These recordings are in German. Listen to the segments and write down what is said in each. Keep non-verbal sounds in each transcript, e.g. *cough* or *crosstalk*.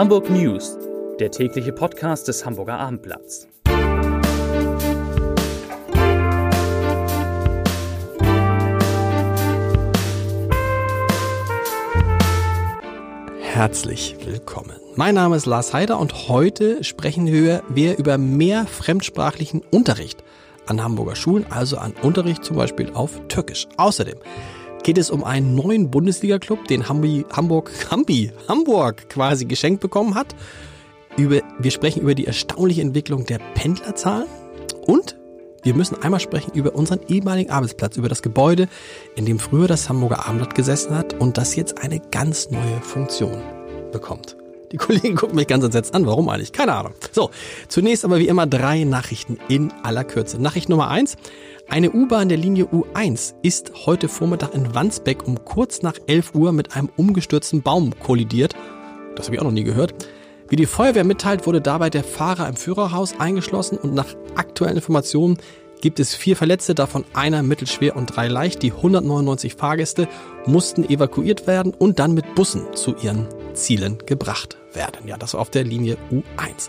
Hamburg News, der tägliche Podcast des Hamburger Abendblatts. Herzlich willkommen. Mein Name ist Lars Heider und heute sprechen wir, wir über mehr fremdsprachlichen Unterricht an Hamburger Schulen, also an Unterricht zum Beispiel auf Türkisch. Außerdem geht es um einen neuen Bundesliga-Club, den Hambi, Hamburg, Hambi, Hamburg quasi geschenkt bekommen hat. Über, wir sprechen über die erstaunliche Entwicklung der Pendlerzahlen und wir müssen einmal sprechen über unseren ehemaligen Arbeitsplatz, über das Gebäude, in dem früher das Hamburger Abendblatt gesessen hat und das jetzt eine ganz neue Funktion bekommt. Die Kollegen gucken mich ganz entsetzt an. Warum eigentlich? Keine Ahnung. So, zunächst aber wie immer drei Nachrichten in aller Kürze. Nachricht Nummer eins. Eine U-Bahn der Linie U1 ist heute Vormittag in Wandsbeck um kurz nach 11 Uhr mit einem umgestürzten Baum kollidiert. Das habe ich auch noch nie gehört. Wie die Feuerwehr mitteilt, wurde dabei der Fahrer im Führerhaus eingeschlossen und nach aktuellen Informationen gibt es vier Verletzte, davon einer mittelschwer und drei leicht. Die 199 Fahrgäste mussten evakuiert werden und dann mit Bussen zu ihren Zielen gebracht werden. Ja, das war auf der Linie U1.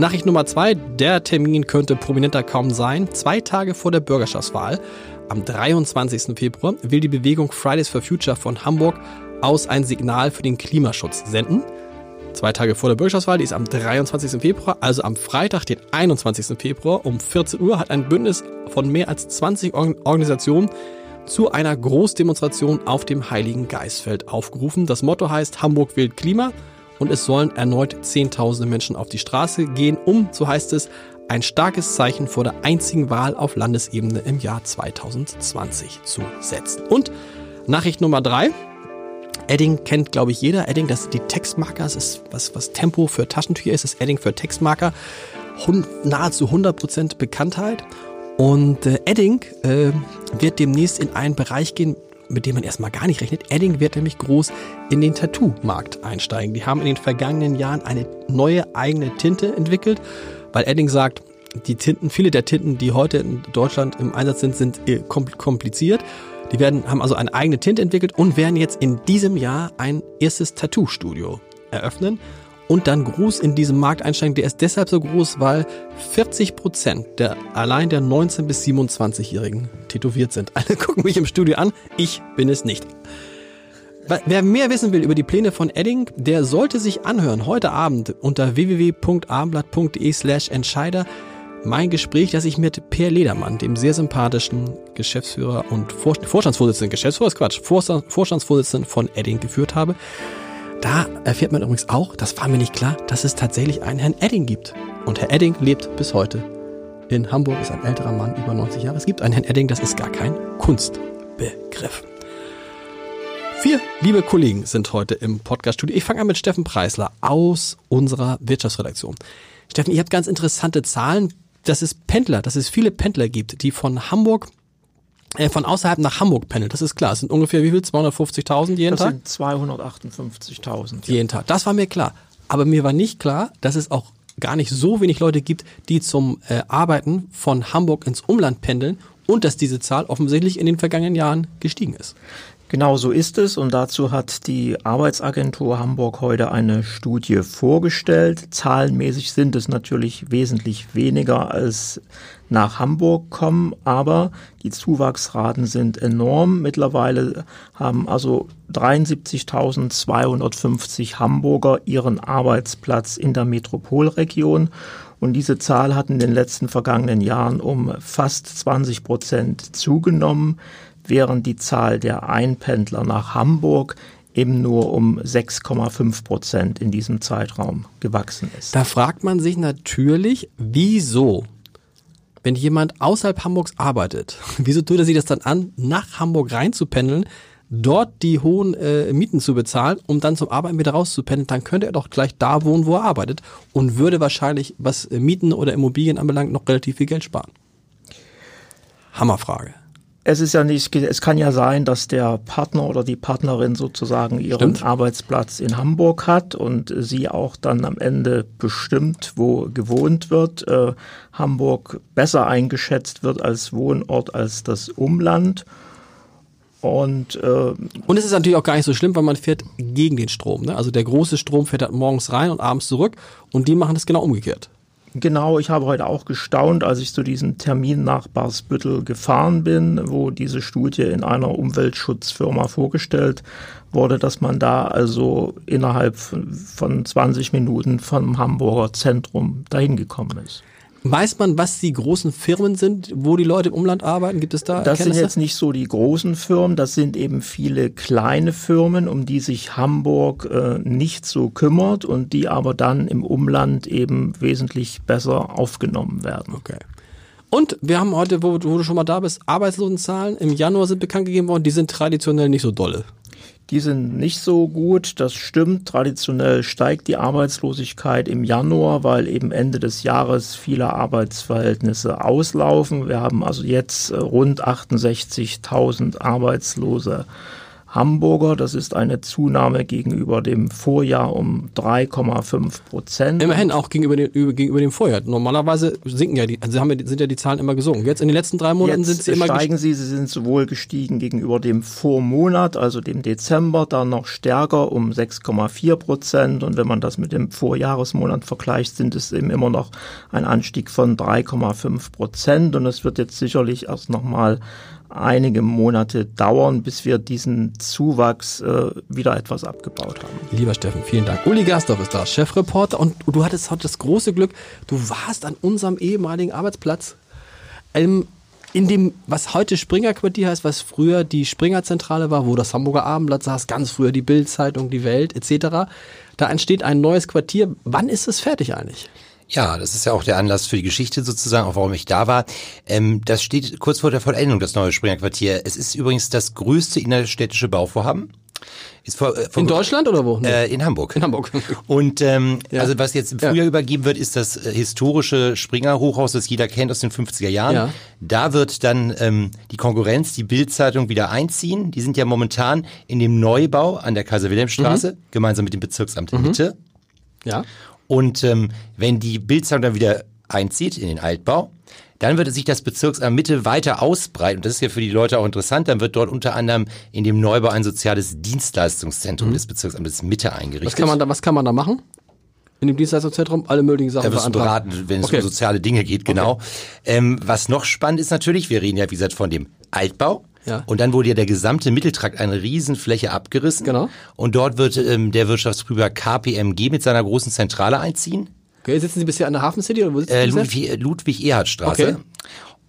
Nachricht Nummer zwei, der Termin könnte prominenter kaum sein. Zwei Tage vor der Bürgerschaftswahl, am 23. Februar, will die Bewegung Fridays for Future von Hamburg aus ein Signal für den Klimaschutz senden. Zwei Tage vor der Bürgerschaftswahl, die ist am 23. Februar, also am Freitag, den 21. Februar um 14 Uhr, hat ein Bündnis von mehr als 20 Organisationen zu einer Großdemonstration auf dem Heiligen Geistfeld aufgerufen. Das Motto heißt Hamburg wählt Klima und es sollen erneut Zehntausende Menschen auf die Straße gehen, um, so heißt es, ein starkes Zeichen vor der einzigen Wahl auf Landesebene im Jahr 2020 zu setzen. Und Nachricht Nummer drei. Edding kennt, glaube ich, jeder. Edding, das sind die Textmarker. Das ist was, was Tempo für Taschentücher ist. Ist Edding für Textmarker. Hund, nahezu 100% Bekanntheit. Und äh, Edding äh, wird demnächst in einen Bereich gehen, mit dem man erstmal gar nicht rechnet. Edding wird nämlich groß in den Tattoo-Markt einsteigen. Die haben in den vergangenen Jahren eine neue eigene Tinte entwickelt, weil Edding sagt, die Tinten, viele der Tinten, die heute in Deutschland im Einsatz sind, sind äh, kompliziert. Die werden, haben also eine eigene Tinte entwickelt und werden jetzt in diesem Jahr ein erstes Tattoo-Studio eröffnen und dann groß in diesem Markt einsteigen. Der ist deshalb so groß, weil 40 Prozent der allein der 19 bis 27-Jährigen tätowiert sind. *laughs* Alle gucken mich im Studio an. Ich bin es nicht. Wer mehr wissen will über die Pläne von Edding, der sollte sich anhören heute Abend unter www.abendblatt.de slash Entscheider mein Gespräch, das ich mit Per Ledermann, dem sehr sympathischen Geschäftsführer und Vorstandsvorsitzenden, Geschäftsführer ist Quatsch, Vorstandsvorsitzenden von Edding geführt habe. Da erfährt man übrigens auch, das war mir nicht klar, dass es tatsächlich einen Herrn Edding gibt. Und Herr Edding lebt bis heute in Hamburg, ist ein älterer Mann, über 90 Jahre. Es gibt einen Herrn Edding, das ist gar kein Kunstbegriff. Vier liebe Kollegen sind heute im Podcaststudio. Ich fange an mit Steffen Preisler aus unserer Wirtschaftsredaktion. Steffen, ihr habt ganz interessante Zahlen, dass es Pendler, dass es viele Pendler gibt, die von Hamburg von außerhalb nach Hamburg pendelt, das ist klar. Es sind ungefähr wie viel? 250.000 jeden das Tag? Das sind 258.000. Jeden Tag. Das war mir klar. Aber mir war nicht klar, dass es auch gar nicht so wenig Leute gibt, die zum äh, Arbeiten von Hamburg ins Umland pendeln und dass diese Zahl offensichtlich in den vergangenen Jahren gestiegen ist. Genau so ist es und dazu hat die Arbeitsagentur Hamburg heute eine Studie vorgestellt. Zahlenmäßig sind es natürlich wesentlich weniger als nach Hamburg kommen, aber die Zuwachsraten sind enorm. Mittlerweile haben also 73.250 Hamburger ihren Arbeitsplatz in der Metropolregion und diese Zahl hat in den letzten vergangenen Jahren um fast 20 Prozent zugenommen während die Zahl der Einpendler nach Hamburg eben nur um 6,5 Prozent in diesem Zeitraum gewachsen ist. Da fragt man sich natürlich, wieso, wenn jemand außerhalb Hamburgs arbeitet, *laughs* wieso tut er sich das dann an, nach Hamburg reinzupendeln, dort die hohen äh, Mieten zu bezahlen, um dann zum Arbeiten wieder rauszupendeln, dann könnte er doch gleich da wohnen, wo er arbeitet und würde wahrscheinlich, was äh, Mieten oder Immobilien anbelangt, noch relativ viel Geld sparen. Hammerfrage es ist ja nicht, es kann ja sein, dass der Partner oder die Partnerin sozusagen ihren Stimmt. Arbeitsplatz in Hamburg hat und sie auch dann am Ende bestimmt, wo gewohnt wird, äh, Hamburg besser eingeschätzt wird als Wohnort als das Umland. Und, äh, und es ist natürlich auch gar nicht so schlimm, weil man fährt gegen den Strom. Ne? Also der große Strom fährt halt morgens rein und abends zurück und die machen das genau umgekehrt. Genau, ich habe heute auch gestaunt, als ich zu diesem Termin nach Barsbüttel gefahren bin, wo diese Studie in einer Umweltschutzfirma vorgestellt wurde, dass man da also innerhalb von 20 Minuten vom Hamburger Zentrum dahin gekommen ist. Weiß man, was die großen Firmen sind, wo die Leute im Umland arbeiten? Gibt es da? Das sind jetzt nicht so die großen Firmen, das sind eben viele kleine Firmen, um die sich Hamburg äh, nicht so kümmert und die aber dann im Umland eben wesentlich besser aufgenommen werden. Okay. Und wir haben heute, wo, wo du schon mal da bist, Arbeitslosenzahlen im Januar sind bekannt gegeben worden, die sind traditionell nicht so dolle. Die sind nicht so gut, das stimmt. Traditionell steigt die Arbeitslosigkeit im Januar, weil eben Ende des Jahres viele Arbeitsverhältnisse auslaufen. Wir haben also jetzt äh, rund 68.000 Arbeitslose Hamburger. Das ist eine Zunahme gegenüber dem Vorjahr um 3,5 Prozent. Immerhin auch gegenüber dem, gegenüber dem Vorjahr. Normalerweise sinken ja die, also haben sind ja die Zahlen immer gesunken. Jetzt in den letzten drei Monaten Jetzt sind sie immer steigen sie. Sie sind sowohl gestiegen gegenüber dem Vormonat, also dem Dezember, dann noch stärker um 6,4 Prozent. Und wenn man das mit dem Vorjahresmonat vergleicht, sind es eben immer noch ein Anstieg von 3,5 Prozent. Und es wird jetzt sicherlich erst nochmal einige Monate dauern, bis wir diesen Zuwachs äh, wieder etwas abgebaut haben. Lieber Steffen, vielen Dank. Uli Gerstorf ist da, Chefreporter und du hattest heute das große Glück, du warst an unserem ehemaligen Arbeitsplatz ähm, in dem, was heute Springer Quartier heißt, was früher die Springer Zentrale war, wo das Hamburger Abendblatt saß, ganz früher die Bildzeitung, die Welt etc. Da entsteht ein neues Quartier. Wann ist es fertig eigentlich? Ja, das ist ja auch der Anlass für die Geschichte sozusagen, auch warum ich da war. Ähm, das steht kurz vor der Vollendung, das neue Springer Quartier. Es ist übrigens das größte innerstädtische Bauvorhaben. Vor, äh, vor, in Deutschland oder wo? Äh, in Hamburg. In Hamburg. *laughs* Und ähm, ja. also was jetzt im Frühjahr ja. übergeben wird, ist das äh, historische Springer Hochhaus, das jeder kennt aus den 50er Jahren. Ja. Da wird dann ähm, die Konkurrenz, die Bildzeitung wieder einziehen. Die sind ja momentan in dem Neubau an der Kaiser-Wilhelm-Straße, mhm. gemeinsam mit dem Bezirksamt mhm. Mitte. Ja. Und ähm, wenn die Bildzeitung dann wieder einzieht in den Altbau, dann wird sich das Bezirksamt Mitte weiter ausbreiten. Und das ist ja für die Leute auch interessant. Dann wird dort unter anderem in dem Neubau ein soziales Dienstleistungszentrum mhm. des Bezirksamtes Mitte eingerichtet. Was kann man da, was kann man da machen? In dem Dienstleistungszentrum alle möglichen Sachen Da wirst du beraten, wenn okay. es um soziale Dinge geht, genau. Okay. Ähm, was noch spannend ist natürlich, wir reden ja wie gesagt von dem Altbau. Ja. Und dann wurde ja der gesamte Mitteltrakt eine Riesenfläche abgerissen. Genau. Und dort wird ähm, der Wirtschaftsprüfer KPMG mit seiner großen Zentrale einziehen. Okay, sitzen Sie bisher an der Hafen City oder wo sitzen äh, Ludwig, Ludwig Erhard Straße. Okay.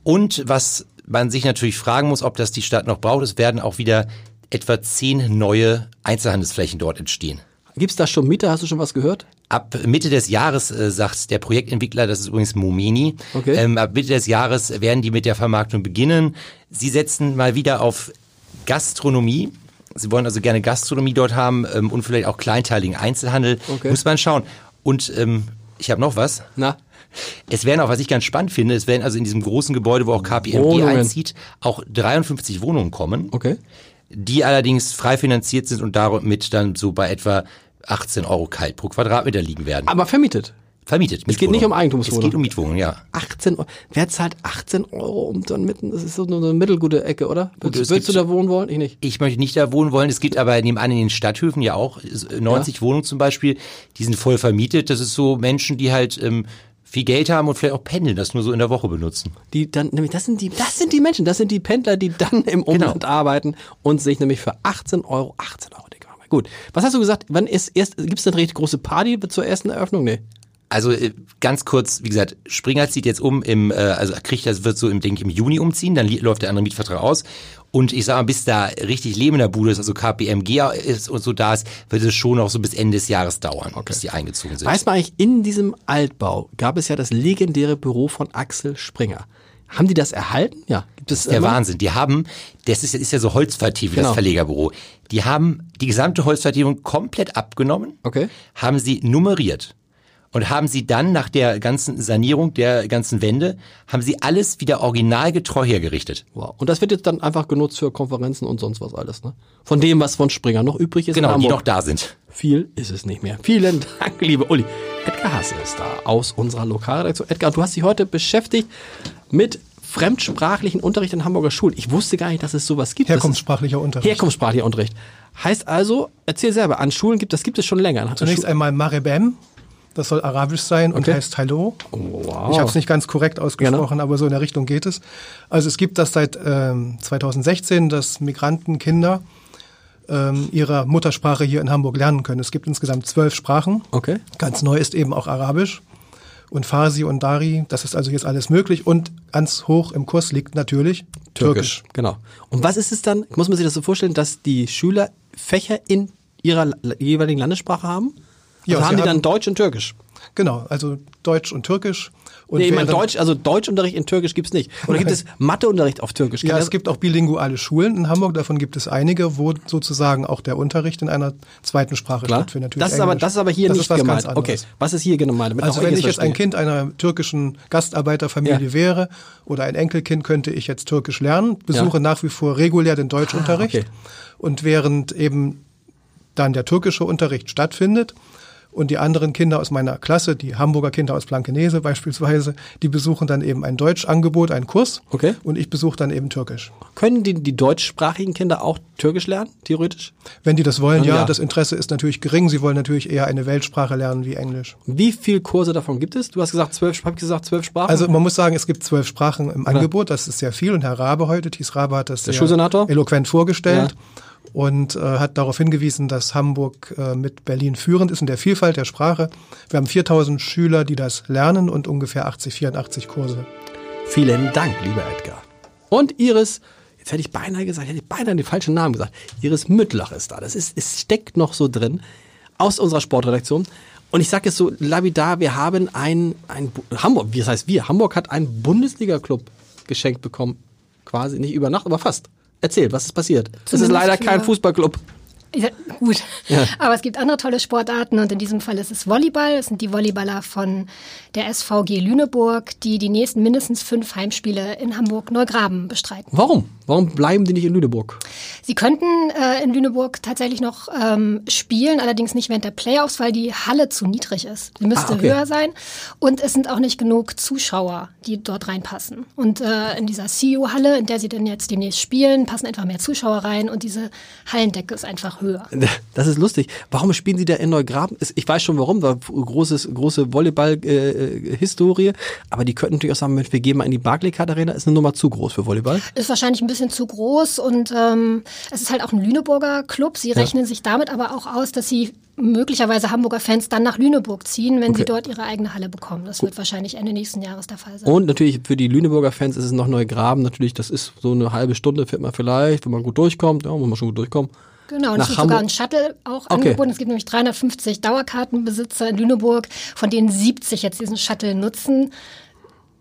Und was man sich natürlich fragen muss, ob das die Stadt noch braucht, es werden auch wieder etwa zehn neue Einzelhandelsflächen dort entstehen. Gibt es da schon Mieter? Hast du schon was gehört? Ab Mitte des Jahres, äh, sagt der Projektentwickler, das ist übrigens Momeni, okay. ähm, ab Mitte des Jahres werden die mit der Vermarktung beginnen. Sie setzen mal wieder auf Gastronomie. Sie wollen also gerne Gastronomie dort haben ähm, und vielleicht auch kleinteiligen Einzelhandel. Okay. Muss man schauen. Und ähm, ich habe noch was. Na? Es werden auch, was ich ganz spannend finde, es werden also in diesem großen Gebäude, wo auch KPMG Wohnungen. einzieht, auch 53 Wohnungen kommen. Okay. Die allerdings frei finanziert sind und damit dann so bei etwa 18 Euro kalt pro Quadratmeter liegen werden. Aber vermietet. Vermietet. Es geht nicht um Eigentumswohnungen. Es geht um Mietwohnungen, ja. 18 Euro. Wer zahlt 18 Euro um dann mitten? Das ist so eine mittelgute Ecke, oder? Gut, willst, willst du da wohnen wollen? Ich nicht. Ich möchte nicht da wohnen wollen. Es gibt aber nebenan in den Stadthöfen ja auch 90 ja. Wohnungen zum Beispiel. Die sind voll vermietet. Das ist so Menschen, die halt ähm, viel Geld haben und vielleicht auch pendeln, das nur so in der Woche benutzen. Die dann, nämlich, das sind die, das sind die Menschen, das sind die Pendler, die dann im Umland genau. arbeiten und sich nämlich für 18 Euro, 18 Euro. Gut. Was hast du gesagt? Wann ist erst, gibt es eine richtig große Party zur ersten Eröffnung? Nee. Also äh, ganz kurz, wie gesagt, Springer zieht jetzt um im, äh, also kriegt das wird so im, denke ich, im Juni umziehen, dann läuft der andere Mietvertrag aus. Und ich sag mal, bis da richtig Leben in der Bude ist, also KPMG ist und so da ist, wird es schon noch so bis Ende des Jahres dauern, okay. bis die eingezogen sind. Weiß man eigentlich, in diesem Altbau gab es ja das legendäre Büro von Axel Springer. Haben die das erhalten? Ja. Gibt es das ist der Wahnsinn. Die haben, das ist, ist ja so Holzvertiefung, genau. das Verlegerbüro. Die haben die gesamte Holzvertiefung komplett abgenommen, okay. haben sie nummeriert und haben sie dann nach der ganzen Sanierung der ganzen Wände, haben sie alles wieder originalgetreu hergerichtet. Wow. Und das wird jetzt dann einfach genutzt für Konferenzen und sonst was alles, ne? Von dem, was von Springer noch übrig ist. Genau, die noch da sind. Viel ist es nicht mehr. Vielen *laughs* Dank, liebe Uli. Edgar Hasse ist da aus unserer Lokalredaktion. Edgar, du hast dich heute beschäftigt mit fremdsprachlichen Unterricht in Hamburger Schulen. Ich wusste gar nicht, dass es sowas gibt. Herkunftssprachlicher Unterricht. Herkunftssprachlicher Unterricht. Heißt also, erzähl selber, an Schulen gibt das gibt es schon länger. Zunächst einmal Marebem. Das soll arabisch sein und okay. heißt Hallo. Wow. Ich habe es nicht ganz korrekt ausgesprochen, Gerne. aber so in der Richtung geht es. Also es gibt das seit ähm, 2016, dass Migrantenkinder ähm, ihrer Muttersprache hier in Hamburg lernen können. Es gibt insgesamt zwölf Sprachen. Okay. Ganz neu ist eben auch Arabisch und Farsi und Dari. Das ist also jetzt alles möglich. Und ganz hoch im Kurs liegt natürlich Türkisch. Türkisch. Genau. Und was ist es dann? Muss man sich das so vorstellen, dass die Schüler Fächer in ihrer jeweiligen Landessprache haben? Also ja, haben die dann Deutsch und Türkisch? Genau, also Deutsch und Türkisch. Und nee, ich meine Deutsch, also Deutschunterricht in Türkisch gibt's nicht. Oder gibt es Matheunterricht auf Türkisch? ja, es gibt auch bilinguale Schulen in Hamburg, davon gibt es einige, wo sozusagen auch der Unterricht in einer zweiten Sprache Klar. stattfindet. Natürlich das ist, aber, das ist aber hier das nicht gemeint. Okay, was ist hier gemeint? Damit also wenn ich jetzt verstehe. ein Kind einer türkischen Gastarbeiterfamilie ja. wäre oder ein Enkelkind, könnte ich jetzt Türkisch lernen, besuche ja. nach wie vor regulär den Deutschunterricht. Ah, okay. Und während eben dann der türkische Unterricht stattfindet, und die anderen Kinder aus meiner Klasse, die Hamburger Kinder aus Blankenese beispielsweise, die besuchen dann eben ein Deutschangebot, einen Kurs. Okay. Und ich besuche dann eben Türkisch. Können die, die deutschsprachigen Kinder auch Türkisch lernen, theoretisch? Wenn die das wollen, ja. ja. Das Interesse ist natürlich gering. Sie wollen natürlich eher eine Weltsprache lernen wie Englisch. Wie viele Kurse davon gibt es? Du hast gesagt zwölf, hab ich gesagt zwölf Sprachen? Also man muss sagen, es gibt zwölf Sprachen im Angebot. Das ist sehr viel. Und Herr Rabe heute, Thies Rabe hat das Der sehr eloquent vorgestellt. Ja und äh, hat darauf hingewiesen, dass Hamburg äh, mit Berlin führend ist in der Vielfalt der Sprache. Wir haben 4000 Schüler, die das lernen und ungefähr 80, 84 Kurse. Vielen Dank, lieber Edgar. Und Iris, jetzt hätte ich beinahe gesagt, hätte ich beinahe den falschen Namen gesagt. Iris Müttlach ist da. Das ist, es steckt noch so drin aus unserer Sportredaktion. Und ich sage es so lapidar, wir haben ein, ein Hamburg, wie das heißt wir, Hamburg hat einen Bundesliga-Club geschenkt bekommen. Quasi nicht über Nacht, aber fast. Erzähl, was ist passiert? Zumindest das ist leider kein Fußballclub. Ja, gut. Ja. Aber es gibt andere tolle Sportarten und in diesem Fall ist es Volleyball. Es sind die Volleyballer von der SVG Lüneburg, die die nächsten mindestens fünf Heimspiele in Hamburg-Neugraben bestreiten. Warum? Warum bleiben die nicht in Lüneburg? Sie könnten äh, in Lüneburg tatsächlich noch ähm, spielen, allerdings nicht während der Playoffs, weil die Halle zu niedrig ist. Die müsste ah, okay. höher sein und es sind auch nicht genug Zuschauer, die dort reinpassen. Und äh, in dieser CU-Halle, in der sie dann jetzt demnächst spielen, passen einfach mehr Zuschauer rein und diese Hallendecke ist einfach höher. *laughs* Das ist lustig. Warum spielen sie da in Neugraben? Ich weiß schon warum, war großes, große Volleyball-Historie, aber die könnten natürlich auch sagen, wir gehen mal in die Barclaycard-Arena, ist eine Nummer zu groß für Volleyball. Ist wahrscheinlich ein bisschen zu groß und ähm, es ist halt auch ein Lüneburger Club. Sie rechnen ja. sich damit aber auch aus, dass sie möglicherweise Hamburger Fans dann nach Lüneburg ziehen, wenn okay. sie dort ihre eigene Halle bekommen. Das wird wahrscheinlich Ende nächsten Jahres der Fall sein. Und natürlich für die Lüneburger Fans ist es noch Neugraben. Natürlich, das ist so eine halbe Stunde, fährt man vielleicht, wenn man gut durchkommt. Ja, muss man schon gut durchkommen. Genau, und es gibt sogar ein Shuttle auch okay. angeboten. Es gibt nämlich 350 Dauerkartenbesitzer in Lüneburg, von denen 70 jetzt diesen Shuttle nutzen.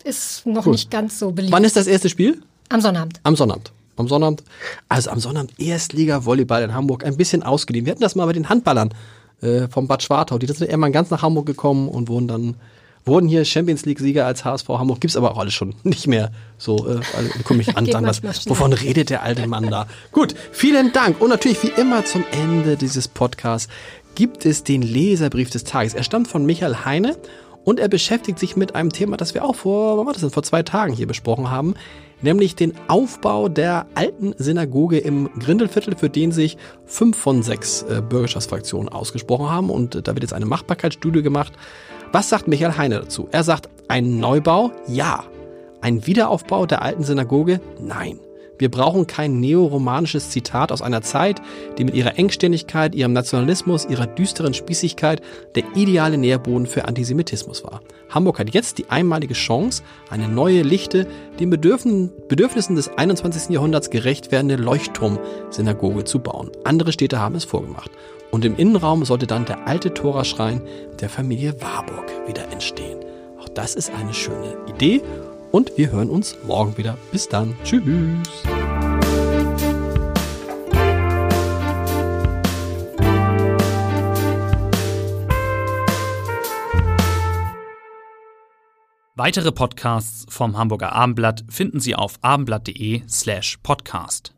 Ist noch cool. nicht ganz so beliebt. Wann ist das erste Spiel? Am Sonnabend. Am Sonnabend. Am Sonnabend. Also am Sonnabend Erstliga-Volleyball in Hamburg. Ein bisschen ausgeliehen. Wir hatten das mal bei den Handballern äh, vom Bad Schwartau. Die sind irgendwann ganz nach Hamburg gekommen und wurden dann wurden hier Champions League-Sieger als HSV Hamburg. Gibt's aber auch alles schon *laughs* nicht mehr. So, äh, also, komme ich *laughs* an, sagen, was, wovon redet der alte Mann da? Gut, vielen Dank. Und natürlich wie immer zum Ende dieses Podcasts gibt es den Leserbrief des Tages. Er stammt von Michael Heine und er beschäftigt sich mit einem Thema, das wir auch vor, wann war das denn, vor zwei Tagen hier besprochen haben, nämlich den Aufbau der alten Synagoge im Grindelviertel, für den sich fünf von sechs äh, Bürgerschaftsfraktionen ausgesprochen haben. Und äh, da wird jetzt eine Machbarkeitsstudie gemacht. Was sagt Michael Heine dazu? Er sagt, ein Neubau? Ja. Ein Wiederaufbau der alten Synagoge? Nein. Wir brauchen kein neoromanisches Zitat aus einer Zeit, die mit ihrer Engständigkeit, ihrem Nationalismus, ihrer düsteren Spießigkeit der ideale Nährboden für Antisemitismus war. Hamburg hat jetzt die einmalige Chance, eine neue, lichte, den Bedürfnissen des 21. Jahrhunderts gerecht werdende Leuchtturm-Synagoge zu bauen. Andere Städte haben es vorgemacht. Und im Innenraum sollte dann der alte Toraschrein der Familie Warburg wieder entstehen. Auch das ist eine schöne Idee und wir hören uns morgen wieder. Bis dann. Tschüss. Weitere Podcasts vom Hamburger Abendblatt finden Sie auf abendblatt.de slash podcast.